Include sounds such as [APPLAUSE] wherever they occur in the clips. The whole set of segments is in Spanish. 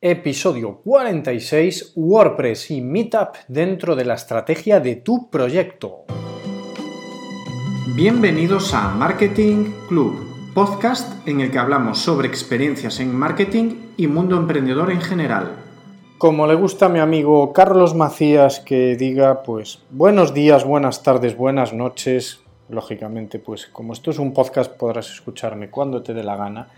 Episodio 46 WordPress y Meetup dentro de la estrategia de tu proyecto. Bienvenidos a Marketing Club, podcast en el que hablamos sobre experiencias en marketing y mundo emprendedor en general. Como le gusta a mi amigo Carlos Macías que diga, pues buenos días, buenas tardes, buenas noches. Lógicamente, pues como esto es un podcast podrás escucharme cuando te dé la gana.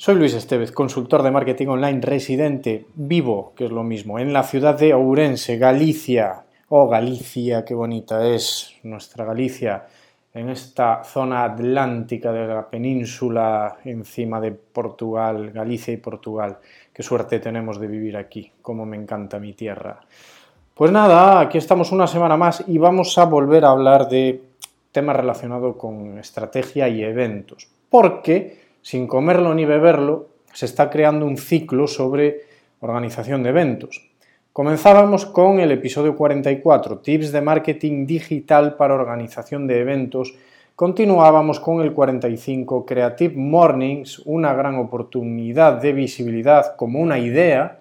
Soy Luis Estevez, consultor de marketing online residente vivo, que es lo mismo, en la ciudad de Ourense, Galicia. Oh, Galicia, qué bonita es nuestra Galicia, en esta zona atlántica de la península encima de Portugal, Galicia y Portugal. Qué suerte tenemos de vivir aquí, como me encanta mi tierra. Pues nada, aquí estamos una semana más y vamos a volver a hablar de temas relacionados con estrategia y eventos. Porque sin comerlo ni beberlo, se está creando un ciclo sobre organización de eventos. Comenzábamos con el episodio 44, tips de marketing digital para organización de eventos. Continuábamos con el 45, Creative Mornings, una gran oportunidad de visibilidad como una idea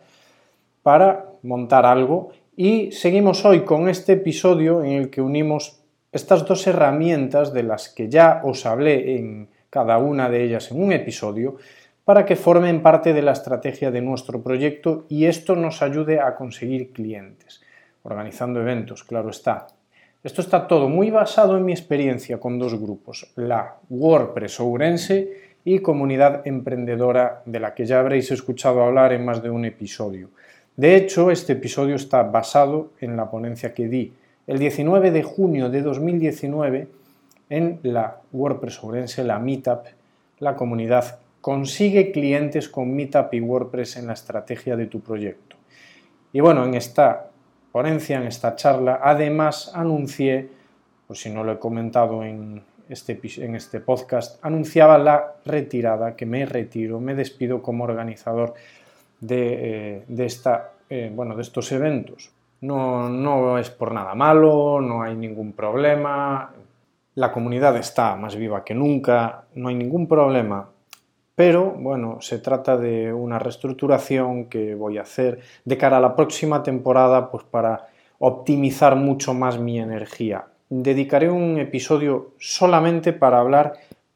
para montar algo. Y seguimos hoy con este episodio en el que unimos estas dos herramientas de las que ya os hablé en cada una de ellas en un episodio, para que formen parte de la estrategia de nuestro proyecto y esto nos ayude a conseguir clientes, organizando eventos, claro está. Esto está todo muy basado en mi experiencia con dos grupos, la WordPress Ourense y Comunidad Emprendedora, de la que ya habréis escuchado hablar en más de un episodio. De hecho, este episodio está basado en la ponencia que di el 19 de junio de 2019 en la WordPress Ourense, la Meetup, la comunidad consigue clientes con Meetup y WordPress en la estrategia de tu proyecto. Y bueno, en esta ponencia, en esta charla, además anuncié, pues si no lo he comentado en este, en este podcast, anunciaba la retirada, que me retiro, me despido como organizador de, eh, esta, eh, bueno, de estos eventos. No, no es por nada malo, no hay ningún problema, la comunidad está más viva que nunca, no hay ningún problema, pero bueno, se trata de una reestructuración que voy a hacer de cara a la próxima temporada, pues para optimizar mucho más mi energía. Dedicaré un episodio solamente para hablar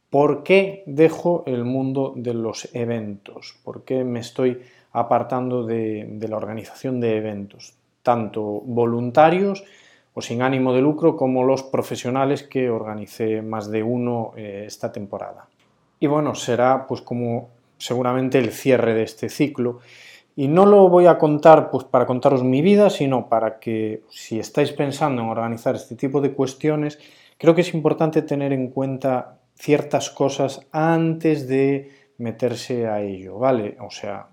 por qué dejo el mundo de los eventos, por qué me estoy apartando de, de la organización de eventos, tanto voluntarios o sin ánimo de lucro como los profesionales que organicé más de uno eh, esta temporada. Y bueno, será pues como seguramente el cierre de este ciclo y no lo voy a contar pues para contaros mi vida, sino para que si estáis pensando en organizar este tipo de cuestiones, creo que es importante tener en cuenta ciertas cosas antes de meterse a ello, ¿vale? O sea,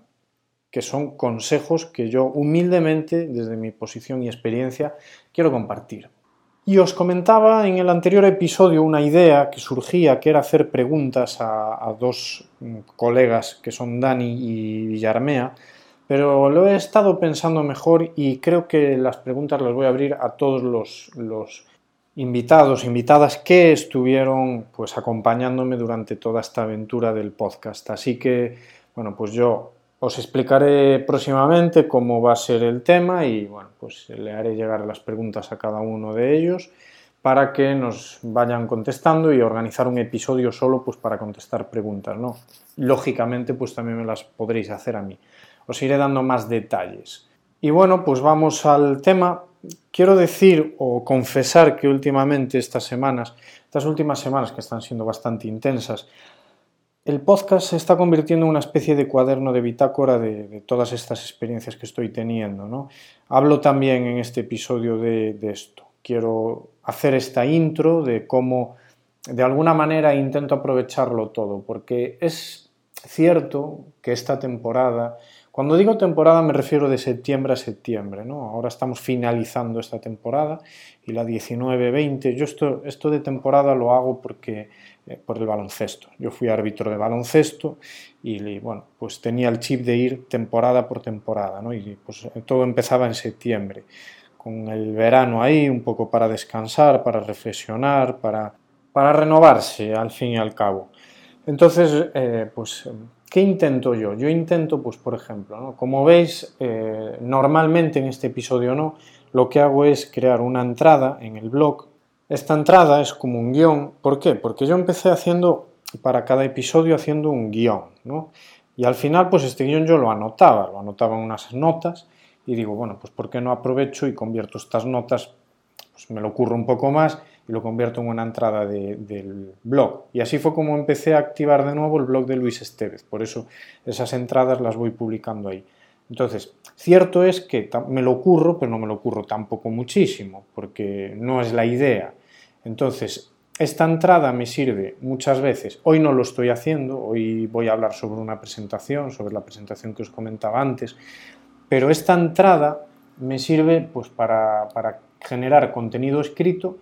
que son consejos que yo humildemente, desde mi posición y experiencia, quiero compartir. Y os comentaba en el anterior episodio una idea que surgía, que era hacer preguntas a, dos mm, colegas que son Dani y Villarmea, pero lo he estado pensando mejor y creo que las preguntas las voy a abrir a todos los, los invitados, invitadas que estuvieron pues acompañándome durante toda esta aventura del podcast. Así que, bueno, pues yo os explicaré próximamente cómo va a ser el tema y bueno, pues le haré llegar las preguntas a cada uno de ellos para que nos vayan contestando y organizar un episodio solo pues para contestar preguntas, ¿no? Lógicamente pues también me las podréis hacer a mí. Os iré dando más detalles. Y bueno, pues vamos al tema. Quiero decir o confesar que últimamente estas semanas, estas últimas semanas que están siendo bastante intensas, el podcast se está convirtiendo en una especie de cuaderno de bitácora de, todas estas experiencias que estoy teniendo. ¿no? Hablo también en este episodio de, esto. Quiero hacer esta intro de cómo de alguna manera intento aprovecharlo todo, porque es cierto que esta temporada, cuando digo temporada me refiero de septiembre a septiembre, ¿no? Ahora estamos finalizando esta temporada y la 19-20. Yo esto, esto de temporada lo hago porque por el baloncesto. Yo fui árbitro de baloncesto y bueno, pues tenía el chip de ir temporada por temporada, ¿no? Y pues todo empezaba en septiembre, con el verano ahí, un poco para descansar, para reflexionar, para, para renovarse al fin y al cabo. Entonces, eh, pues ¿Qué intento yo? Yo intento, pues por ejemplo, como veis, eh, normalmente en este episodio no, lo que hago es crear una entrada en el blog. Esta entrada es como un guion. ¿Por qué? Porque yo empecé haciendo, para cada episodio, haciendo un guion, ¿no? Y al final, pues este guion yo lo anotaba, lo anotaba en unas notas y digo, bueno, pues ¿por qué no aprovecho y convierto estas notas, pues me lo ocurro un poco más y lo convierto en una entrada del blog. Y así fue como empecé a activar de nuevo el blog de Luis Estevez. Por eso esas entradas las voy publicando ahí. Entonces, cierto es que me lo ocurro, pero no me lo ocurro tampoco muchísimo, porque no es la idea. Entonces, esta entrada me sirve muchas veces, hoy no lo estoy haciendo, hoy voy a hablar sobre una presentación, sobre la presentación que os comentaba antes, pero esta entrada me sirve pues, para, para generar contenido escrito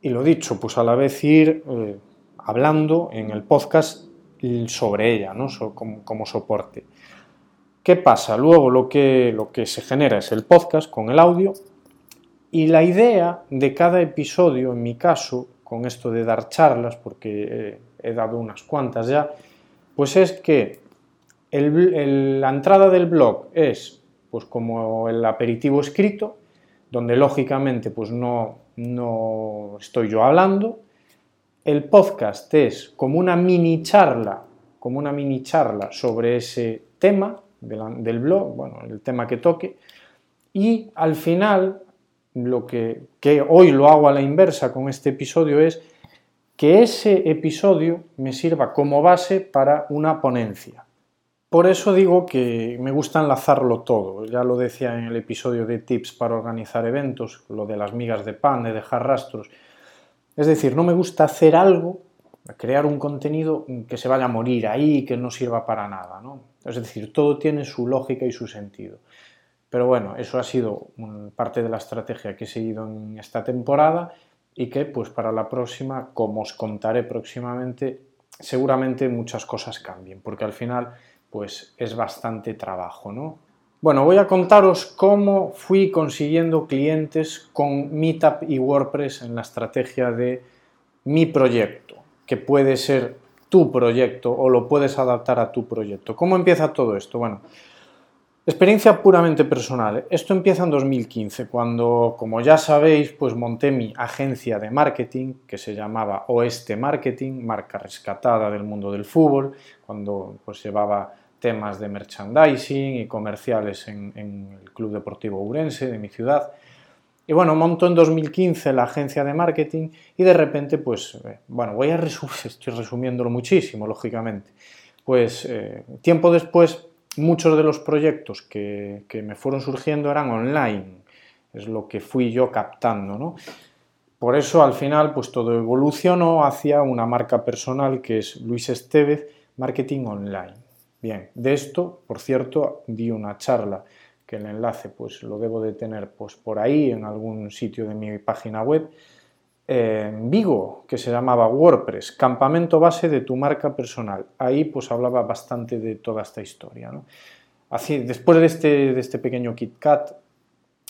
y lo dicho, pues a la vez ir eh, hablando en el podcast sobre ella, ¿no? como, soporte. ¿Qué pasa? Luego lo que, lo que se genera es el podcast con el audio y la idea de cada episodio, en mi caso, con esto de dar charlas, porque he dado unas cuantas ya, pues es que la entrada del blog es pues como el aperitivo escrito, donde lógicamente pues no, no estoy yo hablando. El podcast es como una mini charla, como una mini charla sobre ese tema del blog, bueno, el tema que toque. Y al final, lo que, hoy lo hago a la inversa con este episodio es que ese episodio me sirva como base para una ponencia. Por eso digo que me gusta enlazarlo todo. Ya lo decía en el episodio de tips para organizar eventos, lo de las migas de pan, de dejar rastros. Es decir, no me gusta hacer algo, crear un contenido que se vaya a morir ahí, que no sirva para nada. ¿no? Es decir, todo tiene su lógica y su sentido. Pero bueno, eso ha sido parte de la estrategia que he seguido en esta temporada y que pues para la próxima, como os contaré próximamente, seguramente muchas cosas cambien, porque al final pues es bastante trabajo, ¿no? Bueno, voy a contaros cómo fui consiguiendo clientes con Meetup y WordPress en la estrategia de mi proyecto, que puede ser tu proyecto o lo puedes adaptar a tu proyecto. ¿Cómo empieza todo esto? Bueno, experiencia puramente personal. Esto empieza en 2015, cuando, como ya sabéis, pues monté mi agencia de marketing que se llamaba Oeste Marketing, marca rescatada del mundo del fútbol, cuando pues llevaba temas de merchandising y comerciales en, el Club Deportivo Urense de mi ciudad. Y bueno, montó en 2015 la agencia de marketing y de repente, pues, eh, bueno, voy a resumir, estoy resumiéndolo muchísimo, lógicamente. Pues eh, tiempo después, muchos de los proyectos que, que, me fueron surgiendo eran online, es lo que fui yo captando, ¿no? Por eso al final, pues todo evolucionó hacia una marca personal que es Luis Estevez Marketing Online. Bien, de esto, por cierto, di una charla que el enlace pues lo debo de tener pues por ahí en algún sitio de mi página web en Vigo que se llamaba WordPress, campamento base de tu marca personal. Ahí pues hablaba bastante de toda esta historia. Así, después de este, de este pequeño KitKat,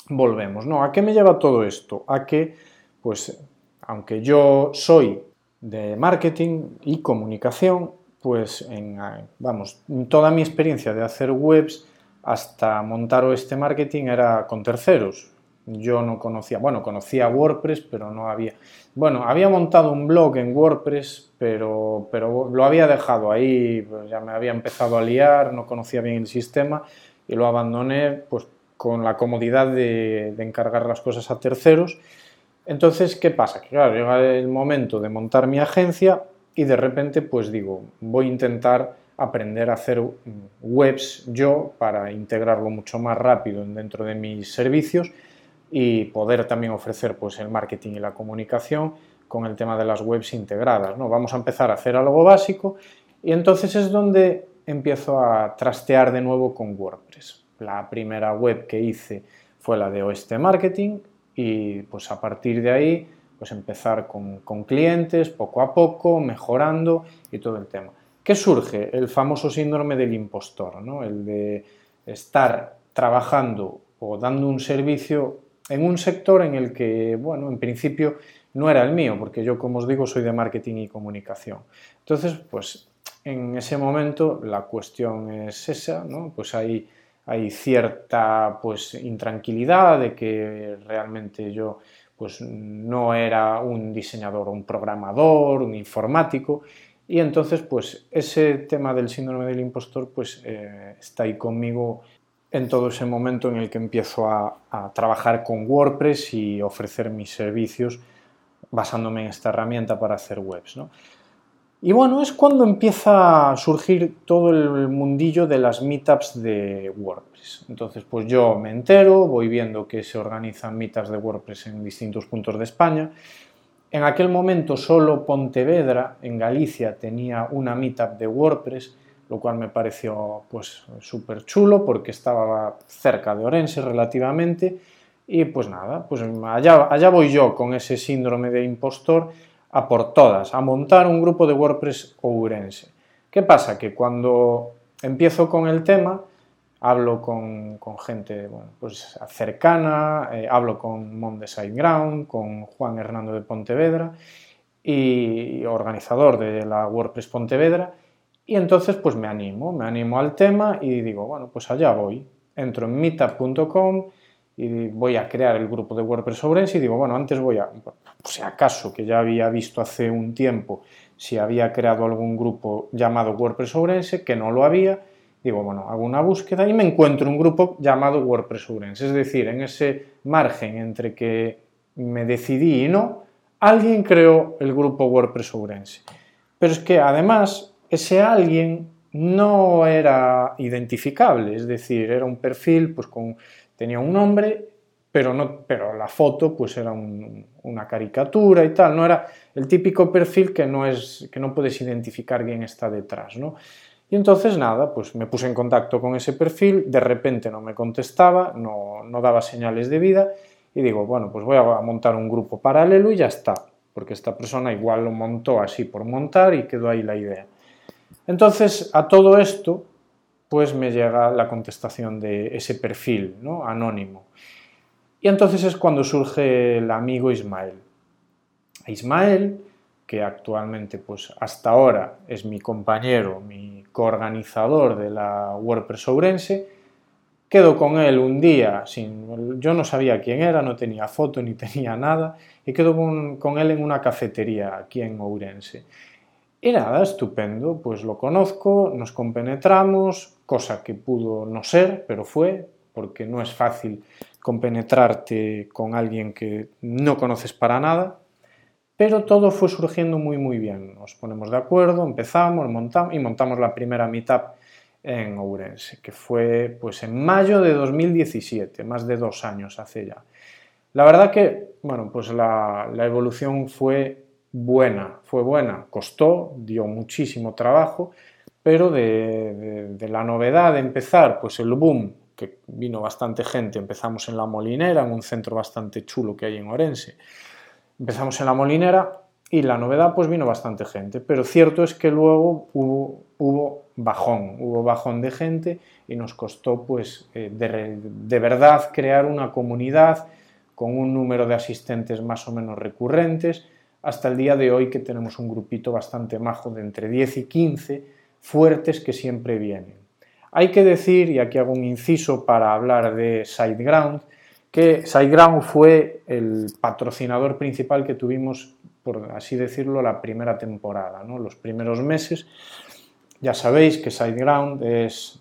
volvemos. ¿no? ¿A qué me lleva todo esto? A que, pues, aunque yo soy de marketing y comunicación, pues en, vamos, toda mi experiencia de hacer webs hasta montar este marketing era con terceros. Yo no conocía, bueno, conocía WordPress, pero no había, bueno, había montado un blog en WordPress, pero, pero lo había dejado ahí, pues ya me había empezado a liar, no conocía bien el sistema y lo abandoné pues con la comodidad de, de encargar las cosas a terceros. Entonces, ¿qué pasa? Que claro, llega el momento de montar mi agencia, y de repente pues digo, voy a intentar aprender a hacer webs yo para integrarlo mucho más rápido dentro de mis servicios y poder también ofrecer pues el marketing y la comunicación con el tema de las webs integradas. ¿no? Vamos a empezar a hacer algo básico y entonces es donde empiezo a trastear de nuevo con WordPress. La primera web que hice fue la de Oeste Marketing y pues a partir de ahí pues empezar con, clientes, poco a poco, mejorando y todo el tema. ¿Qué surge? El famoso síndrome del impostor, ¿no? el de estar trabajando o dando un servicio en un sector en el que, bueno, en principio no era el mío, porque yo, como os digo, soy de marketing y comunicación. Entonces, pues en ese momento la cuestión es esa, ¿no? Pues hay, hay cierta pues, intranquilidad de que realmente yo pues, no era un diseñador, un programador, un informático, y entonces pues ese tema del síndrome del impostor pues eh, está ahí conmigo en todo ese momento en el que empiezo a, trabajar con WordPress y ofrecer mis servicios basándome en esta herramienta para hacer webs. Y bueno, es cuando empieza a surgir todo el mundillo de las meetups de WordPress. Entonces, pues yo me entero, voy viendo que se organizan meetups de WordPress en distintos puntos de España. En aquel momento solo Pontevedra, en Galicia, tenía una meetup de WordPress, lo cual me pareció pues súper chulo porque estaba cerca de Orense relativamente. Y pues nada, pues allá, allá voy yo con ese síndrome de impostor a por todas, a montar un grupo de WordPress ourense. ¿Qué pasa? Que cuando empiezo con el tema, hablo con, gente pues cercana, eh, hablo con Mon de Ground, con Juan Hernando de Pontevedra y organizador de la WordPress Pontevedra, y entonces pues me animo, me animo al tema y digo, bueno, pues allá voy. Entro en meetup.com y voy a crear el grupo de WordPress Ourense y digo, bueno, antes voy a, si acaso que ya había visto hace un tiempo si había creado algún grupo llamado WordPress Ourense, que no lo había, digo, bueno, hago una búsqueda y me encuentro un grupo llamado WordPress Ourense, es decir, en ese margen entre que me decidí y no, alguien creó el grupo WordPress Ourense. Pero es que además ese alguien no era identificable, es decir, era un perfil pues tenía un nombre, pero, no, pero la foto pues era una caricatura y tal, no era el típico perfil que no, es, que no puedes identificar quién está detrás, ¿no? Y entonces nada, pues me puse en contacto con ese perfil, de repente no me contestaba, no, no daba señales de vida y digo, bueno, pues voy a montar un grupo paralelo y ya está, porque esta persona igual lo montó así por montar y quedó ahí la idea. Entonces, a todo esto, pues me llega la contestación de ese perfil ¿no? anónimo. Y entonces es cuando surge el amigo Ismael. Ismael, que actualmente, pues hasta ahora es mi compañero, mi coorganizador de la WordPress Ourense, quedo con él un día, sin, yo no sabía quién era, no tenía foto ni [LAUGHS] tenía nada, y quedo con, con él en una cafetería aquí en Ourense. Y nada, estupendo, pues lo conozco, nos compenetramos, cosa que pudo no ser, pero fue, porque no es fácil compenetrarte con alguien que no conoces para nada, pero todo fue surgiendo muy muy bien. Nos ponemos de acuerdo, empezamos, montamos y montamos la primera meetup en Ourense, que fue pues en mayo de 2017, más de dos años hace ya. La verdad que, bueno, pues la, la evolución fue buena, fue buena, costó, dio muchísimo trabajo, pero de, la novedad de empezar, pues el boom, que vino bastante gente, empezamos en La Molinera, en un centro bastante chulo que hay en Orense, empezamos en La Molinera y la novedad pues vino bastante gente, pero cierto es que luego hubo, hubo bajón, hubo bajón de gente y nos costó pues eh, de, de verdad crear una comunidad con un número de asistentes más o menos recurrentes, hasta el día de hoy que tenemos un grupito bastante majo de entre 10 y 15 fuertes que siempre vienen. Hay que decir, y aquí hago un inciso para hablar de SiteGround, que SiteGround fue el patrocinador principal que tuvimos, por así decirlo, la primera temporada, ¿no? los primeros meses. Ya sabéis que SiteGround es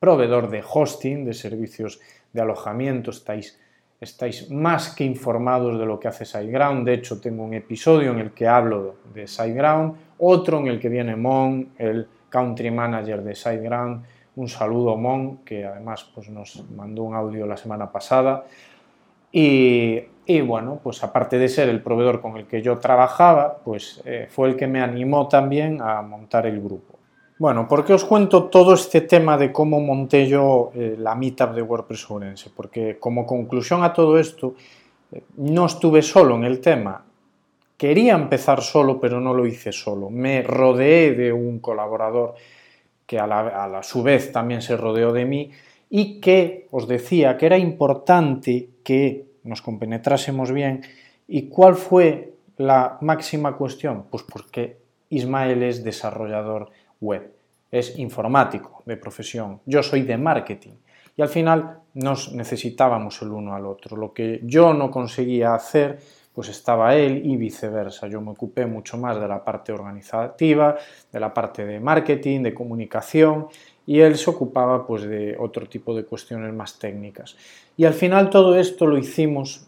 proveedor de hosting, de servicios de alojamiento, estáis estáis más que informados de lo que hace SiteGround. De hecho, tengo un episodio en el que hablo de SiteGround, otro en el que viene Mon, el country manager de SiteGround. Un saludo, Mon, que además pues, nos mandó un audio la semana pasada. Y, bueno, pues aparte de ser el proveedor con el que yo trabajaba, pues eh, fue el que me animó también a montar el grupo. Bueno, ¿por qué os cuento todo este tema de cómo monté yo eh, la meetup de WordPress Ourense? Porque como conclusión a todo esto, eh, no estuve solo en el tema. Quería empezar solo, pero no lo hice solo. Me rodeé de un colaborador que a su vez también se rodeó de mí y que os decía que era importante que nos compenetrásemos bien. ¿Y cuál fue la máxima cuestión? Pues porque Ismael es desarrollador web, es informático de profesión, yo soy de marketing y al final nos necesitábamos el uno al otro. Lo que yo no conseguía hacer, pues estaba él y viceversa. Yo me ocupé mucho más de la parte organizativa, de la parte de marketing, de comunicación y él se ocupaba pues de otro tipo de cuestiones más técnicas. Y al final todo esto lo hicimos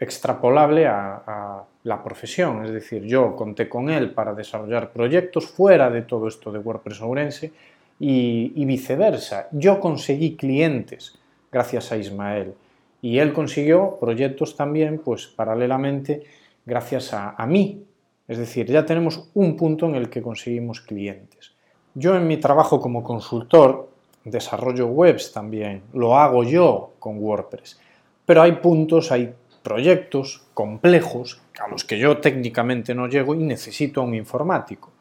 extrapolable a, la profesión, es decir, yo conté con él para desarrollar proyectos fuera de todo esto de WordPress Ourense y, viceversa. Yo conseguí clientes gracias a Ismael y él consiguió proyectos también, pues paralelamente, gracias a, a mí. Es decir, ya tenemos un punto en el que conseguimos clientes. Yo en mi trabajo como consultor desarrollo webs también, lo hago yo con WordPress, pero hay puntos, hay proyectos complejos a los que yo técnicamente no llego y necesito a un informático.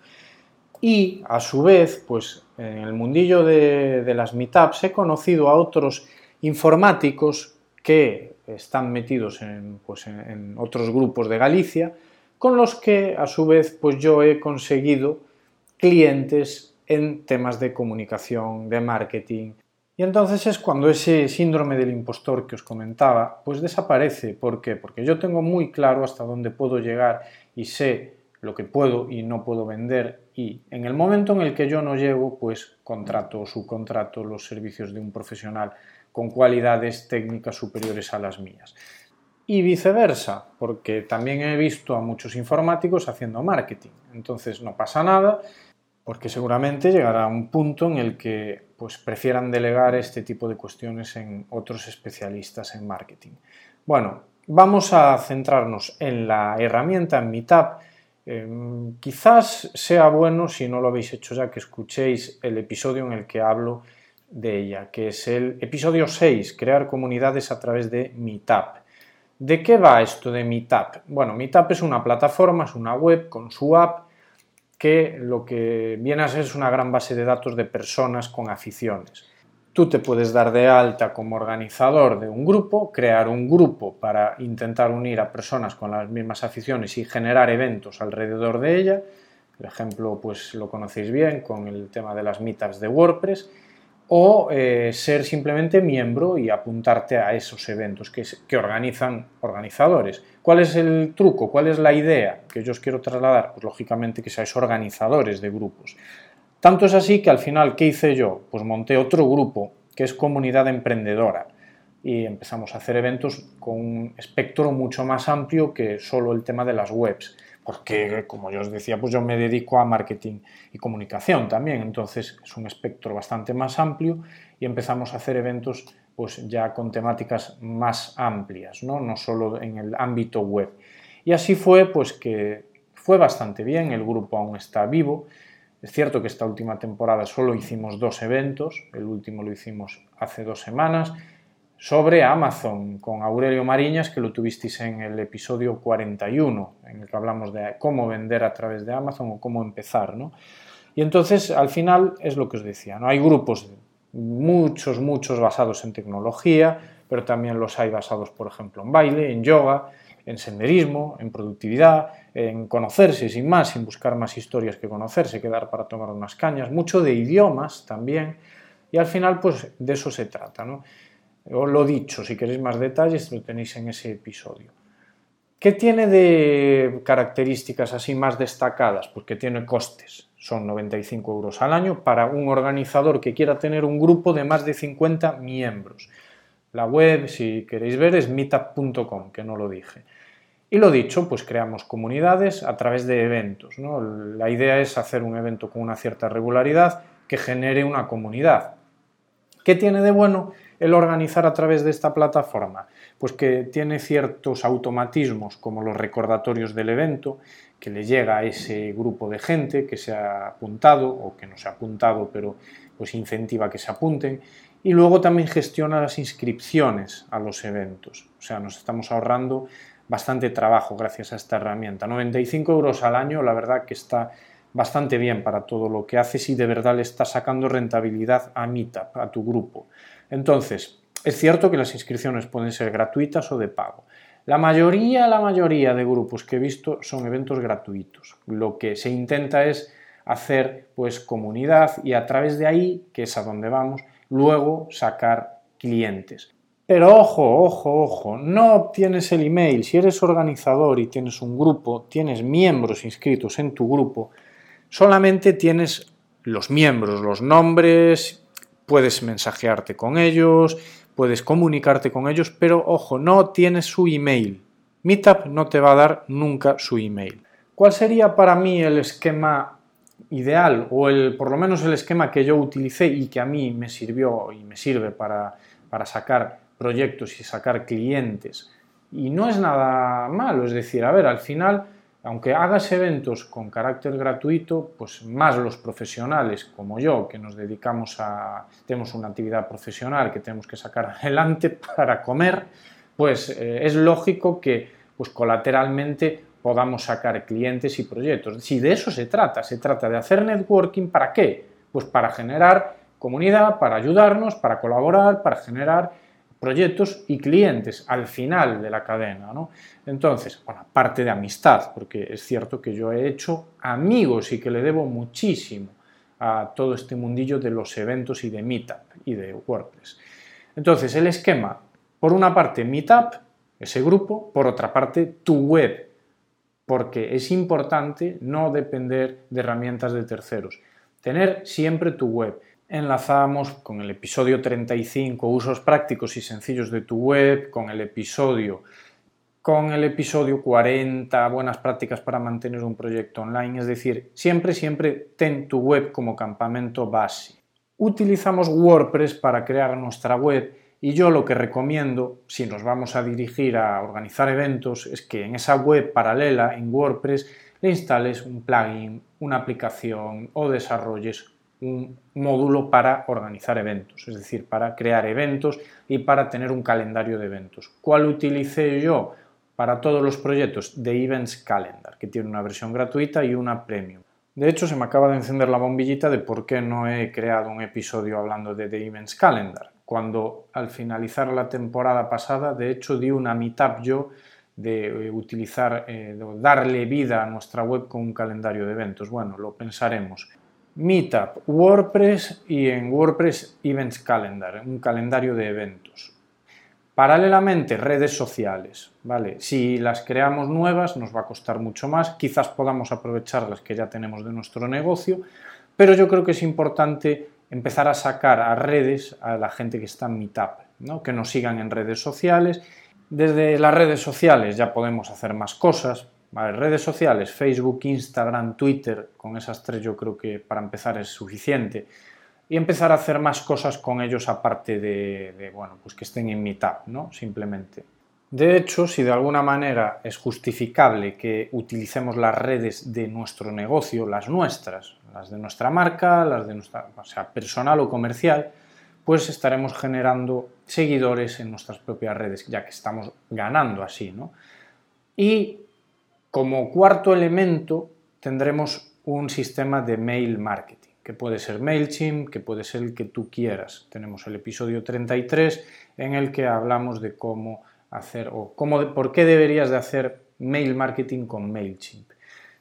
Y a su vez, pues en el mundillo de, las meetups he conocido a otros informáticos que están metidos en, pues, en, otros grupos de Galicia, con los que a su vez pues yo he conseguido clientes en temas de comunicación, de marketing. Y entonces es cuando ese síndrome del impostor que os comentaba, pues desaparece. ¿Por qué? Porque yo tengo muy claro hasta dónde puedo llegar y sé lo que puedo y no puedo vender y en el momento en el que yo no llego, pues contrato o subcontrato los servicios de un profesional con cualidades técnicas superiores a las mías. Y viceversa, porque también he visto a muchos informáticos haciendo marketing. Entonces no pasa nada, porque seguramente llegará un punto en el que pues, prefieran delegar este tipo de cuestiones en otros especialistas en marketing. Bueno, vamos a centrarnos en la herramienta en Meetup. Em, quizás sea bueno, si no lo habéis hecho ya, que escuchéis el episodio en el que hablo de ella, que es el episodio 6, crear comunidades a través de Meetup. ¿De qué va esto de Meetup? Bueno, Meetup es una plataforma, es una web con su app que lo que viene a ser es una gran base de datos de personas con aficiones. Tú te puedes dar de alta como organizador de un grupo, crear un grupo para intentar unir a personas con las mismas aficiones y generar eventos alrededor de ella. El ejemplo, pues lo conocéis bien con el tema de las meetups de WordPress o eh, ser simplemente miembro y apuntarte a esos eventos que, que, organizan organizadores. ¿Cuál es el truco? ¿Cuál es la idea que yo os quiero trasladar? Pues lógicamente que seáis organizadores de grupos. Tanto es así que al final, ¿qué hice yo? Pues monté otro grupo que es Comunidad Emprendedora y empezamos a hacer eventos con un espectro mucho más amplio que solo el tema de las webs porque como yo os decía, pues yo me dedico a marketing y comunicación también, entonces es un espectro bastante más amplio y empezamos a hacer eventos pues ya con temáticas más amplias, ¿no? no solo en el ámbito web. Y así fue pues que fue bastante bien, el grupo aún está vivo. Es cierto que esta última temporada solo hicimos dos eventos, el último lo hicimos hace dos semanas, sobre Amazon con Aurelio Mariñas, que lo tuvisteis en el episodio 41, en el que hablamos de cómo vender a través de Amazon o cómo empezar. ¿no? Y entonces, al final, es lo que os decía, ¿no? hay grupos, muchos, muchos basados en tecnología, pero también los hay basados, por ejemplo, en baile, en yoga, en senderismo, en productividad, en conocerse sin más, sin buscar más historias que conocerse, quedar para tomar unas cañas, mucho de idiomas también, y al final, pues de eso se trata, ¿no? Os lo dicho, si queréis más detalles lo tenéis en ese episodio. ¿Qué tiene de características así más destacadas? Pues que tiene costes, son 95 euros al año para un organizador que quiera tener un grupo de más de 50 miembros. La web, si queréis ver, es meetup.com, que no lo dije. Y lo dicho, pues creamos comunidades a través de eventos. ¿no? La idea es hacer un evento con una cierta regularidad que genere una comunidad. ¿Qué tiene de bueno? El organizar a través de esta plataforma? Pues que tiene ciertos automatismos como los recordatorios del evento, que le llega a ese grupo de gente que se ha apuntado o que no se ha apuntado, pero pues incentiva que se apunten. Y luego también gestiona las inscripciones a los eventos. O sea, nos estamos ahorrando bastante trabajo gracias a esta herramienta. 95 euros al año, la verdad que está bastante bien para todo lo que haces y de verdad le está sacando rentabilidad a Meetup, a tu grupo. Entonces, es cierto que las inscripciones pueden ser gratuitas o de pago. La mayoría, la mayoría de grupos que he visto son eventos gratuitos. Lo que se intenta es hacer pues comunidad y a través de ahí, que es a donde vamos, luego sacar clientes. Pero ojo, ojo, ojo, no obtienes el email. Si eres organizador y tienes un grupo, tienes miembros inscritos en tu grupo, solamente tienes los miembros, los nombres, puedes mensajearte con ellos, puedes comunicarte con ellos, pero ojo, no tienes su email. Meetup no te va a dar nunca su email. ¿Cuál sería para mí el esquema ideal o el, por lo menos el esquema que yo utilicé y que a mí me sirvió y me sirve para, para sacar proyectos y sacar clientes? Y no es nada malo, es decir, a ver, al final aunque hagas eventos con carácter gratuito, pues más los profesionales como yo, que nos dedicamos a, tenemos una actividad profesional que tenemos que sacar [LAUGHS] adelante para comer, pues eh, es lógico que pues colateralmente podamos sacar clientes y proyectos. Si de eso se trata, se trata de hacer networking, ¿para qué? Pues para generar comunidad, para ayudarnos, para colaborar, para generar proyectos y clientes al final de la cadena. ¿no? Entonces, bueno, aparte de amistad, porque es cierto que yo he hecho amigos y que le debo muchísimo a todo este mundillo de los eventos y de Meetup y de WordPress. Entonces, el esquema, por una parte Meetup, ese grupo, por otra parte tu web, porque es importante no depender de herramientas de terceros, tener siempre tu web enlazamos con el episodio 35, usos prácticos y sencillos de tu web, con el episodio con el episodio 40, buenas prácticas para mantener un proyecto online, es decir, siempre, siempre ten tu web como campamento base. Utilizamos WordPress para crear nuestra web y yo lo que recomiendo, si nos vamos a dirigir a organizar eventos, es que en esa web paralela, en WordPress, le instales un plugin, una aplicación o desarrolles un módulo para organizar eventos, es decir, para crear eventos y para tener un calendario de eventos. ¿Cuál utilicé yo para todos los proyectos? The Events Calendar, que tiene una versión gratuita y una premium. De hecho, se me acaba de encender la bombillita de por qué no he creado un episodio hablando de The Events Calendar. Cuando al finalizar la temporada pasada, de hecho, di una meetup yo de eh, utilizar, eh, de darle vida a nuestra web con un calendario de eventos. Bueno, lo pensaremos. Meetup, WordPress y en WordPress Events Calendar, un calendario de eventos. Paralelamente, redes sociales, ¿vale? Si las creamos nuevas nos va a costar mucho más, quizás podamos aprovechar las que ya tenemos de nuestro negocio, pero yo creo que es importante empezar a sacar a redes a la gente que está en Meetup, ¿no? que nos sigan en redes sociales. Desde las redes sociales ya podemos hacer más cosas, redes sociales, Facebook, Instagram, Twitter, con esas tres yo creo que para empezar es suficiente. Y empezar a hacer más cosas con ellos aparte de, bueno, pues que estén en Meetup, ¿no? Simplemente. De hecho, si de alguna manera es justificable que utilicemos las redes de nuestro negocio, las nuestras, las de nuestra marca, las de nuestra, o sea, personal o comercial, pues estaremos generando seguidores en nuestras propias redes, ya que estamos ganando así, ¿no? Y como cuarto elemento tendremos un sistema de mail marketing, que puede ser MailChimp, que puede ser el que tú quieras. Tenemos el episodio 33 en el que hablamos de cómo hacer o cómo, por qué deberías de hacer mail marketing con MailChimp.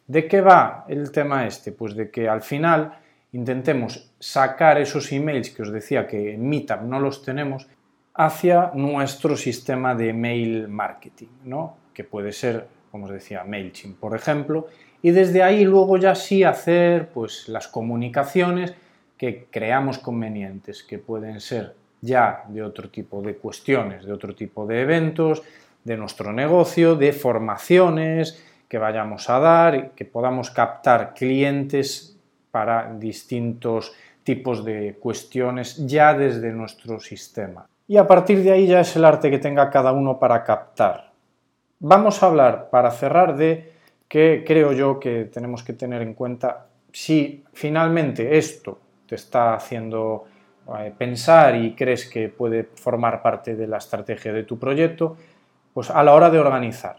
¿De qué va el tema este? Pues de que al final intentemos sacar esos emails que os decía que en Meetup no los tenemos hacia nuestro sistema de mail marketing, ¿no? que puede ser como os decía, MailChimp, por ejemplo, y desde ahí luego ya sí hacer pues, las comunicaciones que creamos convenientes, que pueden ser ya de otro tipo de cuestiones, de otro tipo de eventos, de nuestro negocio, de formaciones que vayamos a dar, que podamos captar clientes para distintos tipos de cuestiones ya desde nuestro sistema. Y a partir de ahí ya es el arte que tenga cada uno para captar. Vamos a hablar, para cerrar, de que creo yo que tenemos que tener en cuenta si finalmente esto te está haciendo eh, pensar y crees que puede formar parte de la estrategia de tu proyecto, pues a la hora de organizar.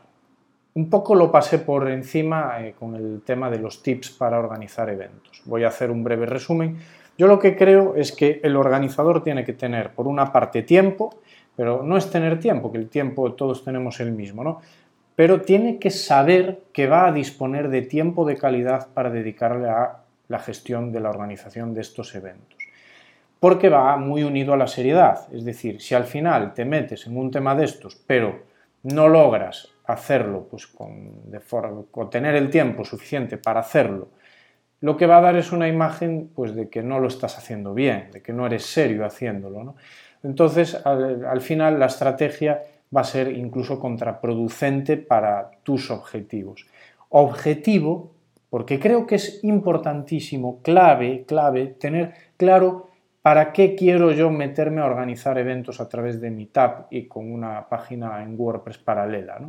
Un poco lo pasé por encima eh, con el tema de los tips para organizar eventos. Voy a hacer un breve resumen. Yo lo que creo es que el organizador tiene que tener, por una parte, tiempo, pero no es tener tiempo, que el tiempo todos tenemos el mismo, ¿no? Pero tiene que saber que va a disponer de tiempo de calidad para dedicarle a la gestión de la organización de estos eventos. Porque va muy unido a la seriedad, es decir, si al final te metes en un tema de estos, pero no logras hacerlo pues con, de tener el tiempo suficiente para hacerlo, lo que va a dar es una imagen pues de que no lo estás haciendo bien, de que no eres serio haciéndolo. Entonces, al, final, la estrategia va a ser incluso contraproducente para tus objetivos. Objetivo, porque creo que es importantísimo, clave, clave, tener claro para qué quiero yo meterme a organizar eventos a través de Meetup y con una página en WordPress paralela.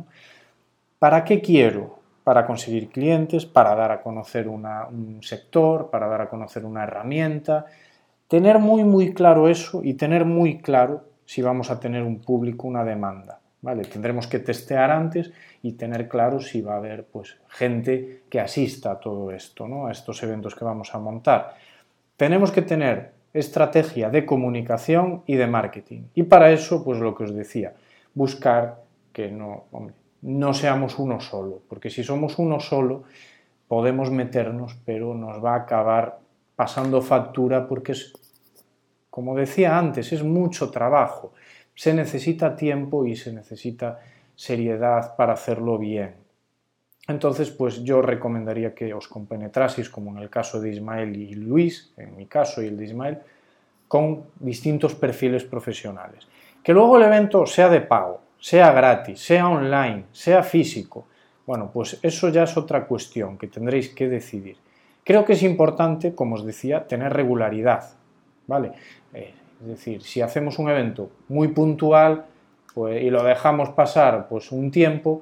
¿Para qué quiero? Para conseguir clientes, para dar a conocer un sector, para dar a conocer una herramienta, Tener muy muy claro eso y tener muy claro si vamos a tener un público, una demanda. ¿vale? Tendremos que testear antes y tener claro si va a haber pues, gente que asista a todo esto, ¿no? a estos eventos que vamos a montar. Tenemos que tener estrategia de comunicación y de marketing. Y para eso, pues lo que os decía, buscar que no, no seamos uno solo, porque si somos uno solo, podemos meternos, pero nos va a acabar pasando factura porque es, como decía antes, es mucho trabajo. Se necesita tiempo y se necesita seriedad para hacerlo bien. Entonces, pues yo recomendaría que os compenetraseis, como en el caso de Ismael y Luis, en mi caso y el de Ismael, con distintos perfiles profesionales. Que luego el evento sea de pago, sea gratis, sea online, sea físico. Bueno, pues eso ya es otra cuestión que tendréis que decidir. Creo que es importante, como os decía, tener regularidad, ¿vale? Eh, es decir, si hacemos un evento muy puntual pues, y lo dejamos pasar pues, un tiempo,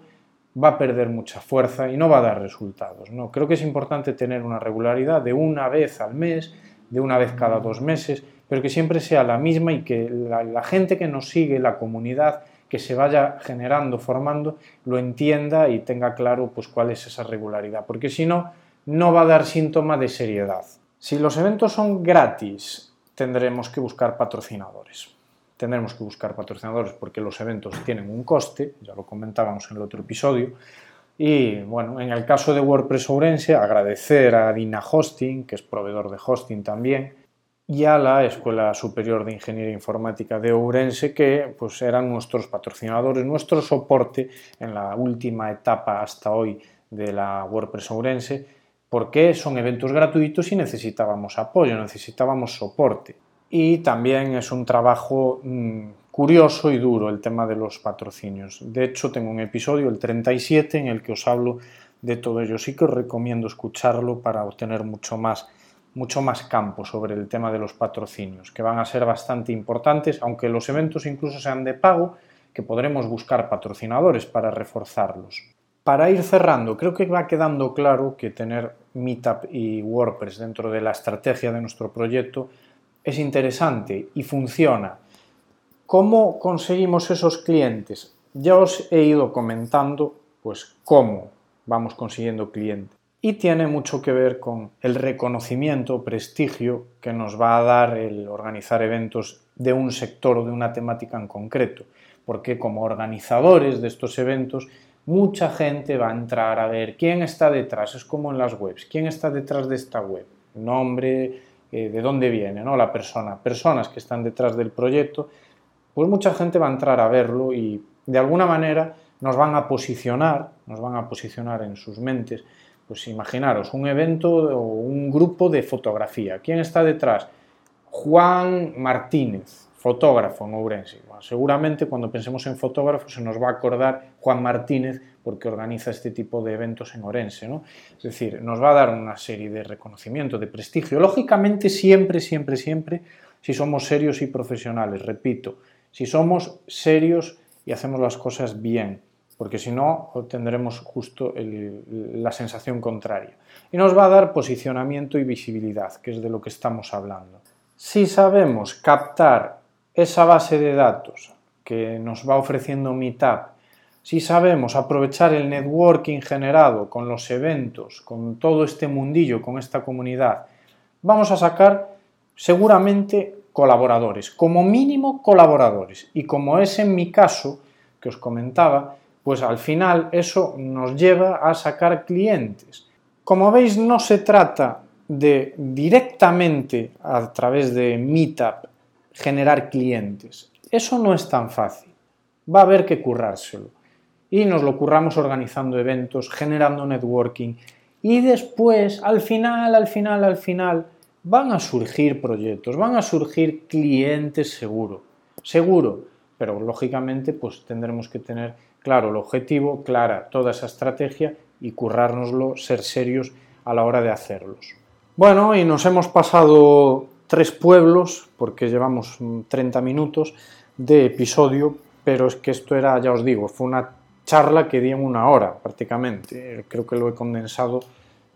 va a perder mucha fuerza y no va a dar resultados. ¿no? Creo que es importante tener una regularidad de una vez al mes, de una vez cada dos meses, pero que siempre sea la misma y que la, gente que nos sigue, la comunidad, que se vaya generando, formando, lo entienda y tenga claro pues, cuál es esa regularidad. Porque si no, no va a dar síntoma de seriedad. Si los eventos son gratis, tendremos que buscar patrocinadores. Tendremos que buscar patrocinadores porque los eventos tienen un coste, ya lo comentábamos en el otro episodio. Y bueno, en el caso de WordPress Ourense, agradecer a Dina Hosting, que es proveedor de hosting también, y a la Escuela Superior de Ingeniería Informática de Ourense, que pues eran nuestros patrocinadores, nuestro soporte en la última etapa hasta hoy de la WordPress Ourense porque son eventos gratuitos y necesitábamos apoyo, necesitábamos soporte. Y también es un trabajo mm, curioso y duro el tema de los patrocinios. De hecho, tengo un episodio, el 37, en el que os hablo de todo ello. Sí que os recomiendo escucharlo para obtener mucho más, mucho más campo sobre el tema de los patrocinios, que van a ser bastante importantes, aunque los eventos incluso sean de pago, que podremos buscar patrocinadores para reforzarlos. Para ir cerrando, creo que va quedando claro que tener Meetup y WordPress dentro de la estrategia de nuestro proyecto es interesante y funciona. ¿Cómo conseguimos esos clientes? Ya os he ido comentando pues cómo vamos consiguiendo clientes y tiene mucho que ver con el reconocimiento, prestigio que nos va a dar el organizar eventos de un sector o de una temática en concreto, porque como organizadores de estos eventos mucha gente va a entrar a ver quién está detrás, es como en las webs, quién está detrás de esta web, nombre, eh, de dónde viene, ¿no? La persona, personas que están detrás del proyecto, pues mucha gente va a entrar a verlo y de alguna manera nos van a posicionar, nos van a posicionar en sus mentes, pues imaginaros un evento o un grupo de fotografía, ¿quién está detrás? Juan Martínez, fotógrafo en Ourense. Bueno, seguramente cuando pensemos en fotógrafo se nos va a acordar Juan Martínez porque organiza este tipo de eventos en Ourense. ¿no? Es decir, nos va a dar una serie de reconocimiento, de prestigio. Lógicamente, siempre, siempre, siempre, si somos serios y profesionales, repito, si somos serios y hacemos las cosas bien, porque si no obtendremos justo la sensación contraria. Y nos va a dar posicionamiento y visibilidad, que es de lo que estamos hablando. Si sabemos captar esa base de datos que nos va ofreciendo Meetup, si sabemos aprovechar el networking generado con los eventos, con todo este mundillo, con esta comunidad, vamos a sacar seguramente colaboradores, como mínimo colaboradores. Y como es en mi caso, que os comentaba, pues al final eso nos lleva a sacar clientes. Como veis, no se trata de directamente a través de Meetup generar clientes. Eso no es tan fácil. Va a haber que currárselo. Y nos lo curramos organizando eventos, generando networking. Y después, al final, al final, al final, van a surgir proyectos, van a surgir clientes seguro. Seguro. Pero lógicamente, pues tendremos que tener claro el objetivo, clara toda esa estrategia y currárnoslo, ser serios a la hora de hacerlos. Bueno, y nos hemos pasado tres pueblos, porque llevamos 30 minutos de episodio, pero es que esto era, ya os digo, fue una charla que di en una hora prácticamente. Creo que lo he condensado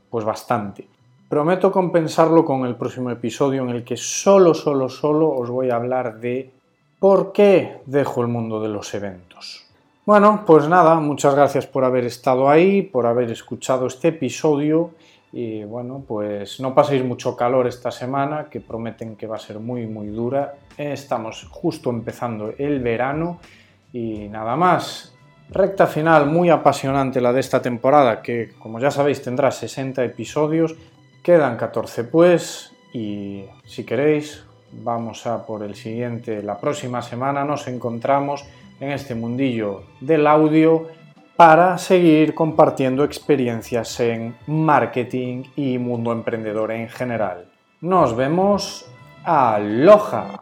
pues bastante. Prometo compensarlo con el próximo episodio en el que solo, solo, solo os voy a hablar de por qué dejo el mundo de los eventos. Bueno, pues nada, muchas gracias por haber estado ahí, por haber escuchado este episodio y bueno, pues no paséis mucho calor esta semana, que prometen que va a ser muy, muy dura. Estamos justo empezando el verano y nada más. Recta final muy apasionante la de esta temporada, que como ya sabéis tendrá 60 episodios. Quedan 14 pues y si queréis vamos a por el siguiente. La próxima semana nos encontramos en este mundillo del audio para seguir compartiendo experiencias en marketing y mundo emprendedor en general. Nos vemos. Aloha.